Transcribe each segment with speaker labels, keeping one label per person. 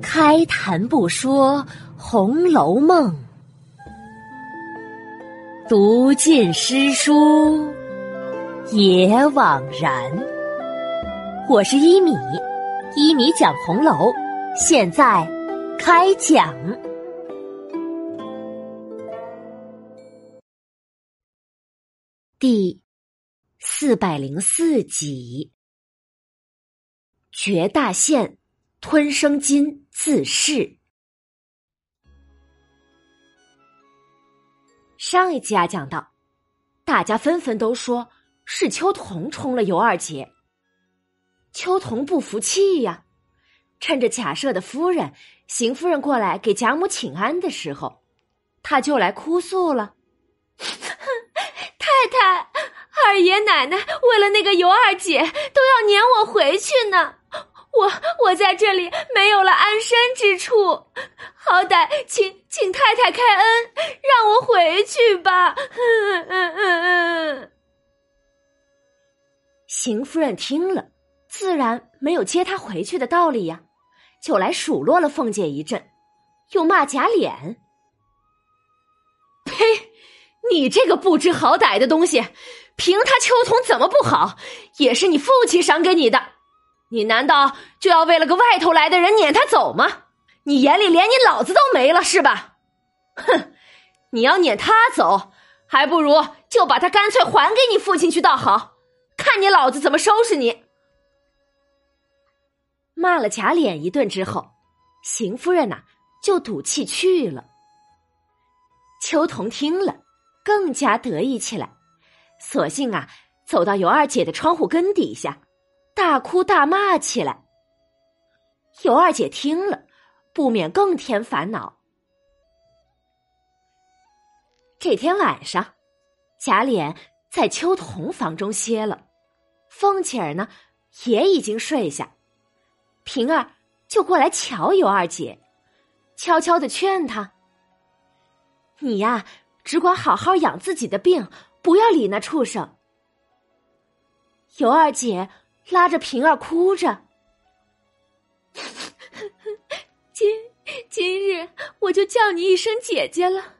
Speaker 1: 开谈不说《红楼梦》，读尽诗书也枉然。我是一米，一米讲红楼，现在开讲。第四百零四集，绝大限。吞生金自噬。上一集啊，讲到，大家纷纷都说是秋桐冲了尤二姐。秋桐不服气呀，趁着贾赦的夫人、邢夫人过来给贾母请安的时候，他就来哭诉了：“
Speaker 2: 太太、二爷、奶奶为了那个尤二姐，都要撵我回去呢。”我我在这里没有了安身之处，好歹请请太太开恩，让我回去吧。嗯嗯嗯嗯。
Speaker 1: 邢夫人听了，自然没有接他回去的道理呀，就来数落了凤姐一阵，又骂贾琏：“呸！你这个不知好歹的东西，凭他秋桐怎么不好，也是你父亲赏给你的。”你难道就要为了个外头来的人撵他走吗？你眼里连你老子都没了是吧？哼！你要撵他走，还不如就把他干脆还给你父亲去倒好，看你老子怎么收拾你！骂了贾琏一顿之后，邢夫人呐就赌气去了。秋桐听了，更加得意起来，索性啊走到尤二姐的窗户根底下。大哭大骂起来。尤二姐听了，不免更添烦恼。这天晚上，贾琏在秋桐房中歇了，凤姐儿呢也已经睡下，平儿就过来瞧尤二姐，悄悄的劝她：“你呀，只管好好养自己的病，不要理那畜生。”尤二姐。拉着平儿哭着，
Speaker 2: 今今日我就叫你一声姐姐了。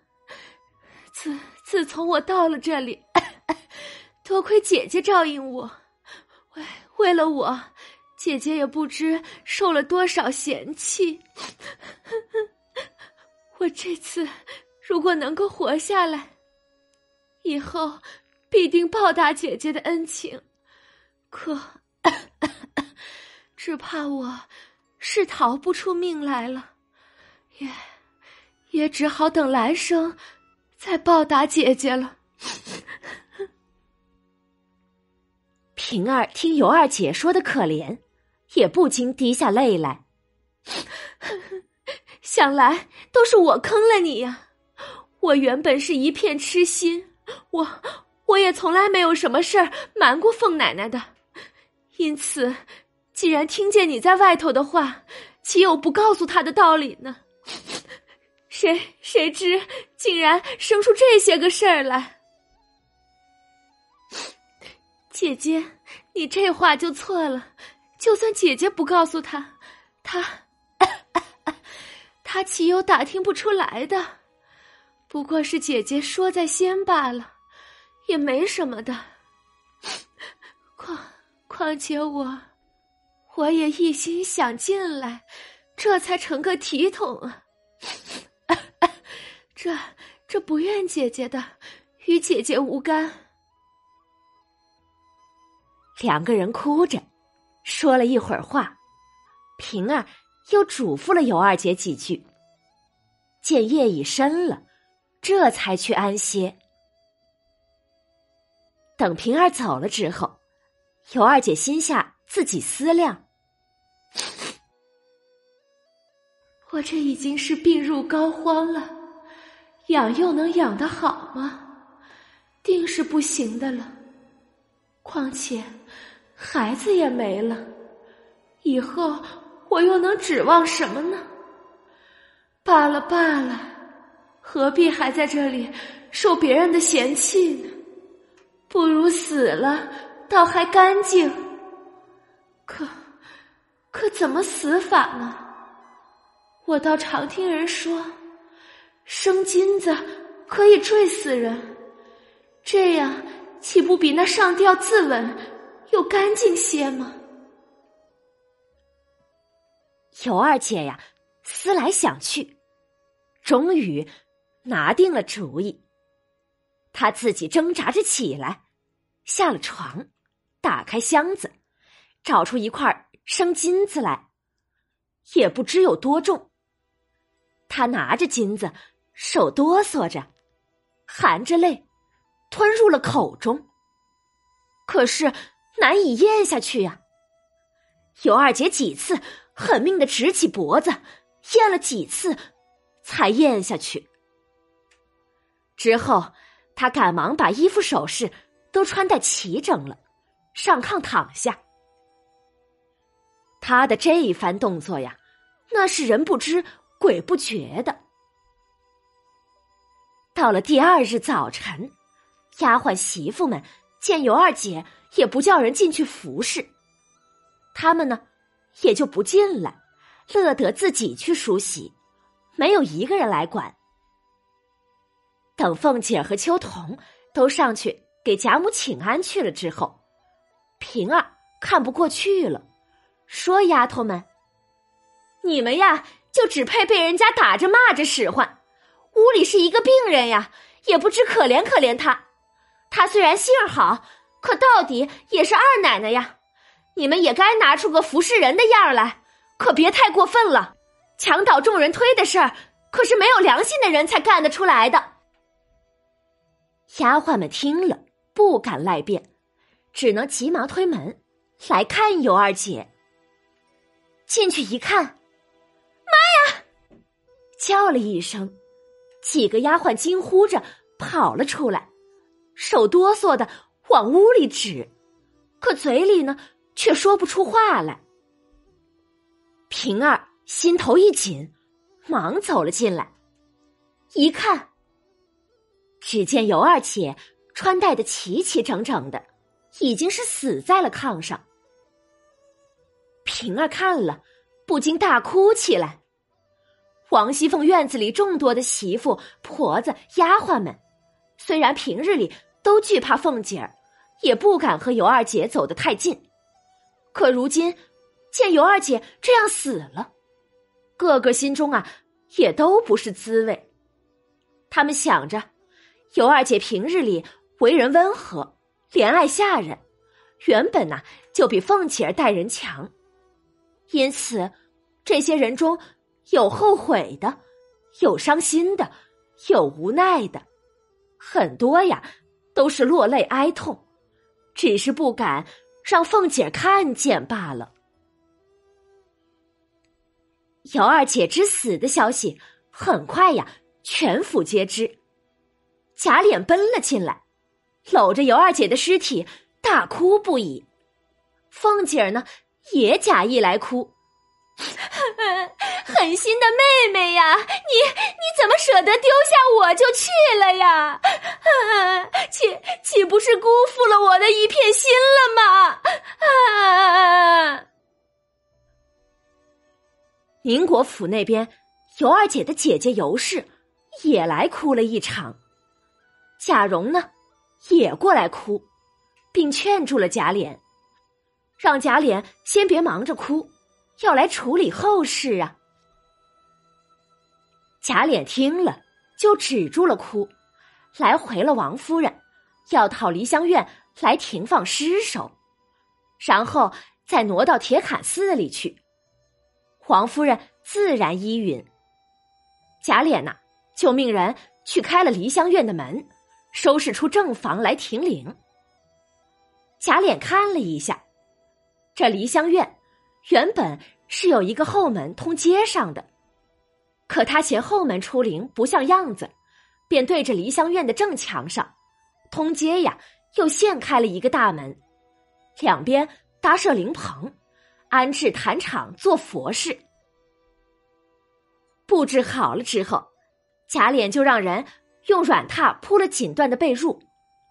Speaker 2: 自自从我到了这里，多亏姐姐照应我，为为了我，姐姐也不知受了多少嫌弃。我这次如果能够活下来，以后必定报答姐姐的恩情。可。只怕我是逃不出命来了，也也只好等来生再报答姐姐了。
Speaker 1: 平儿听尤二姐说的可怜，也不禁滴下泪来。
Speaker 2: 想来都是我坑了你呀！我原本是一片痴心，我我也从来没有什么事儿瞒过凤奶奶的。因此，既然听见你在外头的话，岂有不告诉他的道理呢？谁谁知竟然生出这些个事儿来？姐姐，你这话就错了。就算姐姐不告诉他，他他岂有打听不出来的？不过是姐姐说在先罢了，也没什么的。况。况且我，我也一心想进来，这才成个体统啊！这这不怨姐姐的，与姐姐无干。
Speaker 1: 两个人哭着说了一会儿话，平儿又嘱咐了尤二姐几句。见夜已深了，这才去安歇。等平儿走了之后。尤二姐心下自己思量：
Speaker 2: 我这已经是病入膏肓了，养又能养得好吗？定是不行的了。况且孩子也没了，以后我又能指望什么呢？罢了罢了，何必还在这里受别人的嫌弃呢？不如死了。倒还干净，可可怎么死法呢？我倒常听人说，生金子可以坠死人，这样岂不比那上吊自刎又干净些吗？
Speaker 1: 尤二姐呀，思来想去，终于拿定了主意。她自己挣扎着起来，下了床，打开箱子，找出一块生金子来，也不知有多重。他拿着金子，手哆嗦着，含着泪，吞入了口中。可是难以咽下去呀。尤二姐几次狠命的直起脖子，咽了几次，才咽下去。之后，他赶忙把衣服首饰都穿戴齐整了，上炕躺下。他的这一番动作呀，那是人不知鬼不觉的。到了第二日早晨，丫鬟媳妇们见尤二姐也不叫人进去服侍。他们呢，也就不进来，乐得自己去梳洗，没有一个人来管。等凤姐和秋桐都上去给贾母请安去了之后，平儿看不过去了，说：“丫头们，你们呀，就只配被人家打着骂着使唤，屋里是一个病人呀，也不知可怜可怜他。他虽然姓好，可到底也是二奶奶呀。”你们也该拿出个服侍人的样儿来，可别太过分了。墙倒众人推的事儿，可是没有良心的人才干得出来的。丫鬟们听了，不敢赖辩，只能急忙推门来看尤二姐。进去一看，叫了一声，几个丫鬟惊呼着跑了出来，手哆嗦的往屋里指，可嘴里呢？却说不出话来。平儿心头一紧，忙走了进来，一看，只见尤二姐穿戴的齐齐整整的，已经是死在了炕上。平儿看了，不禁大哭起来。王熙凤院子里众多的媳妇、婆子、丫鬟们，虽然平日里都惧怕凤姐儿，也不敢和尤二姐走得太近。可如今见尤二姐这样死了，个个心中啊也都不是滋味。他们想着，尤二姐平日里为人温和，怜爱下人，原本呐就比凤姐儿待人强，因此这些人中有后悔的，有伤心的，有无奈的，很多呀都是落泪哀痛，只是不敢。让凤姐看见罢了。尤二姐之死的消息很快呀，全府皆知。贾琏奔了进来，搂着尤二姐的尸体大哭不已。凤姐儿呢，也假意来哭。狠心的妹妹呀，你你怎么舍得丢下我就去了呀？岂岂不是辜负了我的一片心了吗？啊！宁国府那边，尤二姐的姐姐尤氏也来哭了一场。贾蓉呢，也过来哭，并劝住了贾琏，让贾琏先别忙着哭。要来处理后事啊！贾琏听了，就止住了哭，来回了王夫人，要讨梨香院来停放尸首，然后再挪到铁槛寺里去。王夫人自然依允。贾琏呐，就命人去开了梨香院的门，收拾出正房来停灵。贾琏看了一下，这梨香院。原本是有一个后门通街上的，可他嫌后门出灵不像样子，便对着梨香院的正墙上，通街呀又现开了一个大门，两边搭设灵棚，安置坛场做佛事。布置好了之后，贾琏就让人用软榻铺了锦缎的被褥，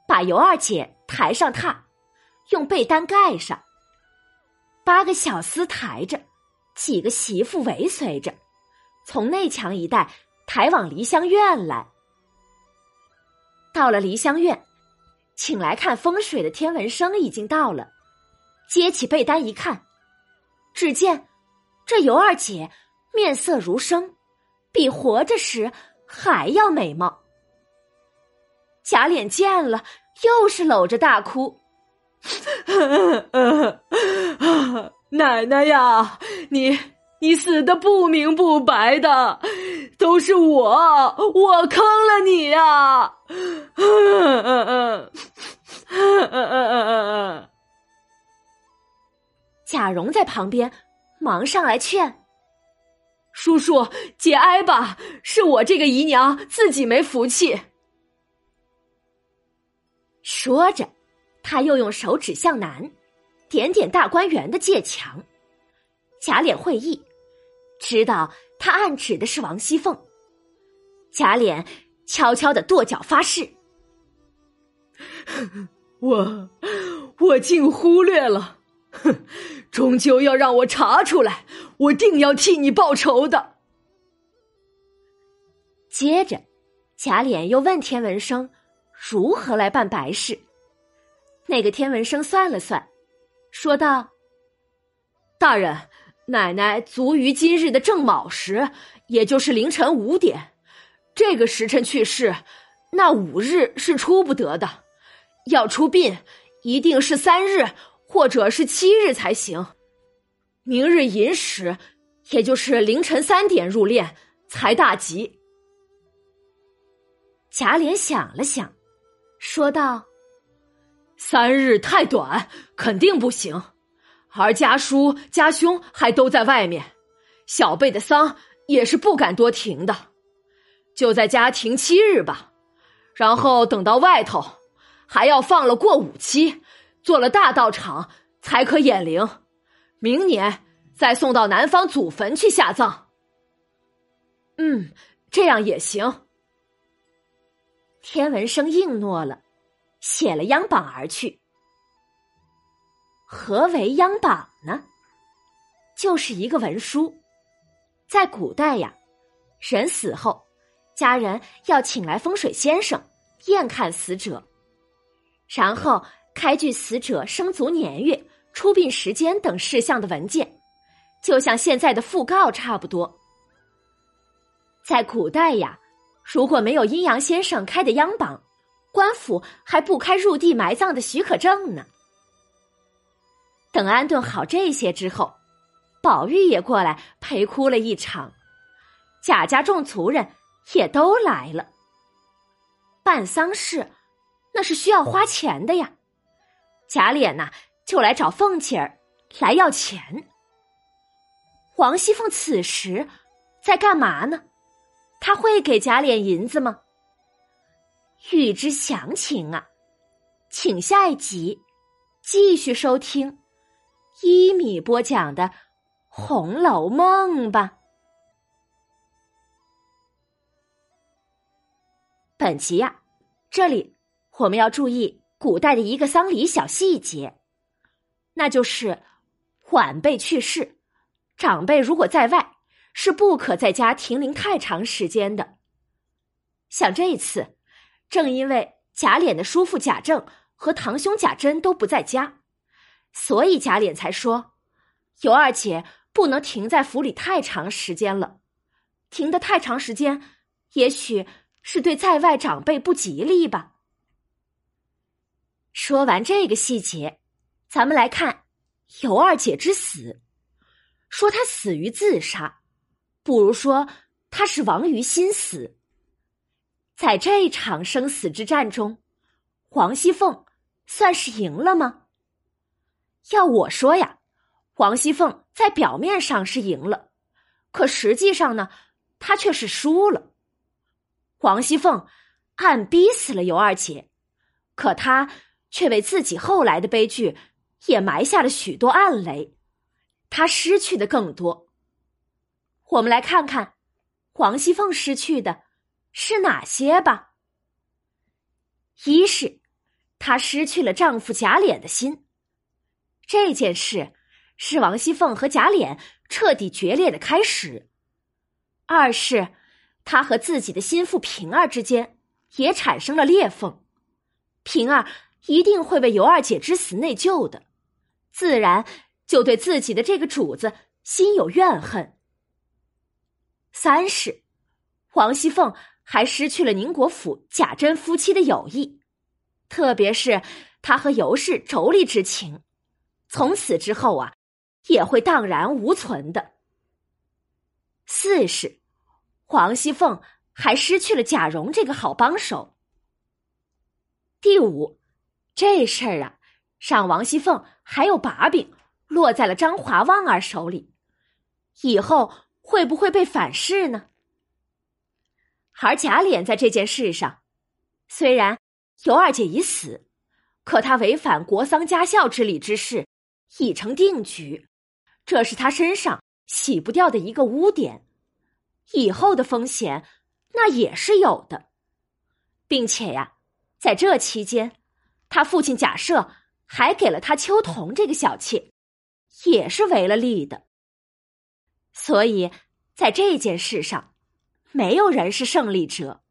Speaker 1: 把尤二姐抬上榻，用被单盖上。八个小厮抬着，几个媳妇尾随着，从内墙一带抬往梨香院来。到了梨香院，请来看风水的天文生已经到了，揭起被单一看，只见这尤二姐面色如生，比活着时还要美貌。贾琏见了，又是搂着大哭。
Speaker 3: 啊 奶奶呀，你你死的不明不白的，都是我，我坑了你呀！
Speaker 1: 嗯 贾蓉在旁边忙上来劝：“
Speaker 3: 叔叔节哀吧，是我这个姨娘自己没福气。”
Speaker 1: 说着，他又用手指向南，点点大观园的界墙。贾琏会意，知道他暗指的是王熙凤。贾琏悄悄的跺脚发誓：“
Speaker 3: 我我竟忽略了，哼，终究要让我查出来，我定要替你报仇的。”
Speaker 1: 接着，贾琏又问天文生。如何来办白事？那个天文生算了算，说道：“
Speaker 3: 大人，奶奶卒于今日的正卯时，也就是凌晨五点，这个时辰去世，那五日是出不得的。要出殡，一定是三日或者是七日才行。明日寅时，也就是凌晨三点入殓，才大吉。”
Speaker 1: 贾琏想了想。说道：“
Speaker 3: 三日太短，肯定不行。而家叔家兄还都在外面，小辈的丧也是不敢多停的，就在家停七日吧。然后等到外头还要放了过五期，做了大道场，才可掩灵。明年再送到南方祖坟去下葬。嗯，这样也行。”
Speaker 1: 天文生应诺了，写了央榜而去。何为央榜呢？就是一个文书，在古代呀，人死后，家人要请来风水先生验看死者，然后开具死者生卒年月、出殡时间等事项的文件，就像现在的讣告差不多。在古代呀。如果没有阴阳先生开的央榜，官府还不开入地埋葬的许可证呢。等安顿好这些之后，宝玉也过来陪哭了一场，贾家众族人也都来了。办丧事，那是需要花钱的呀。贾琏呐，就来找凤姐儿来要钱。王熙凤此时在干嘛呢？他会给贾琏银子吗？欲知详情啊，请下一集继续收听一米播讲的《红楼梦》吧。本集呀，这里我们要注意古代的一个丧礼小细节，那就是晚辈去世，长辈如果在外。是不可在家停灵太长时间的。像这一次，正因为贾琏的叔父贾政和堂兄贾珍都不在家，所以贾琏才说尤二姐不能停在府里太长时间了。停的太长时间，也许是对在外长辈不吉利吧。说完这个细节，咱们来看尤二姐之死，说她死于自杀。不如说她是亡于心死。在这场生死之战中，王熙凤算是赢了吗？要我说呀，王熙凤在表面上是赢了，可实际上呢，她却是输了。王熙凤暗逼死了尤二姐，可她却为自己后来的悲剧也埋下了许多暗雷，她失去的更多。我们来看看，王熙凤失去的是哪些吧。一是她失去了丈夫贾琏的心，这件事是王熙凤和贾琏彻底决裂的开始；二是她和自己的心腹平儿之间也产生了裂缝，平儿一定会为尤二姐之死内疚的，自然就对自己的这个主子心有怨恨。三是王熙凤还失去了宁国府贾珍夫妻的友谊，特别是他和尤氏妯娌之情，从此之后啊。也会荡然无存的。四是，黄熙凤还失去了贾蓉这个好帮手。第五，这事儿啊，让王熙凤还有把柄落在了张华旺儿手里，以后会不会被反噬呢？而贾琏在这件事上，虽然尤二姐已死，可他违反国丧家孝之礼之事已成定局。这是他身上洗不掉的一个污点，以后的风险那也是有的，并且呀，在这期间，他父亲贾赦还给了他秋桐这个小妾，也是为了利的。所以，在这件事上，没有人是胜利者。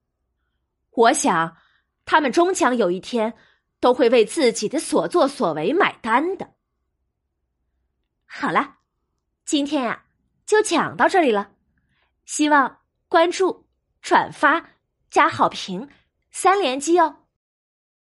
Speaker 1: 我想，他们终将有一天都会为自己的所作所为买单的。好了。今天呀，就讲到这里了。希望关注、转发、加好评三连击哦！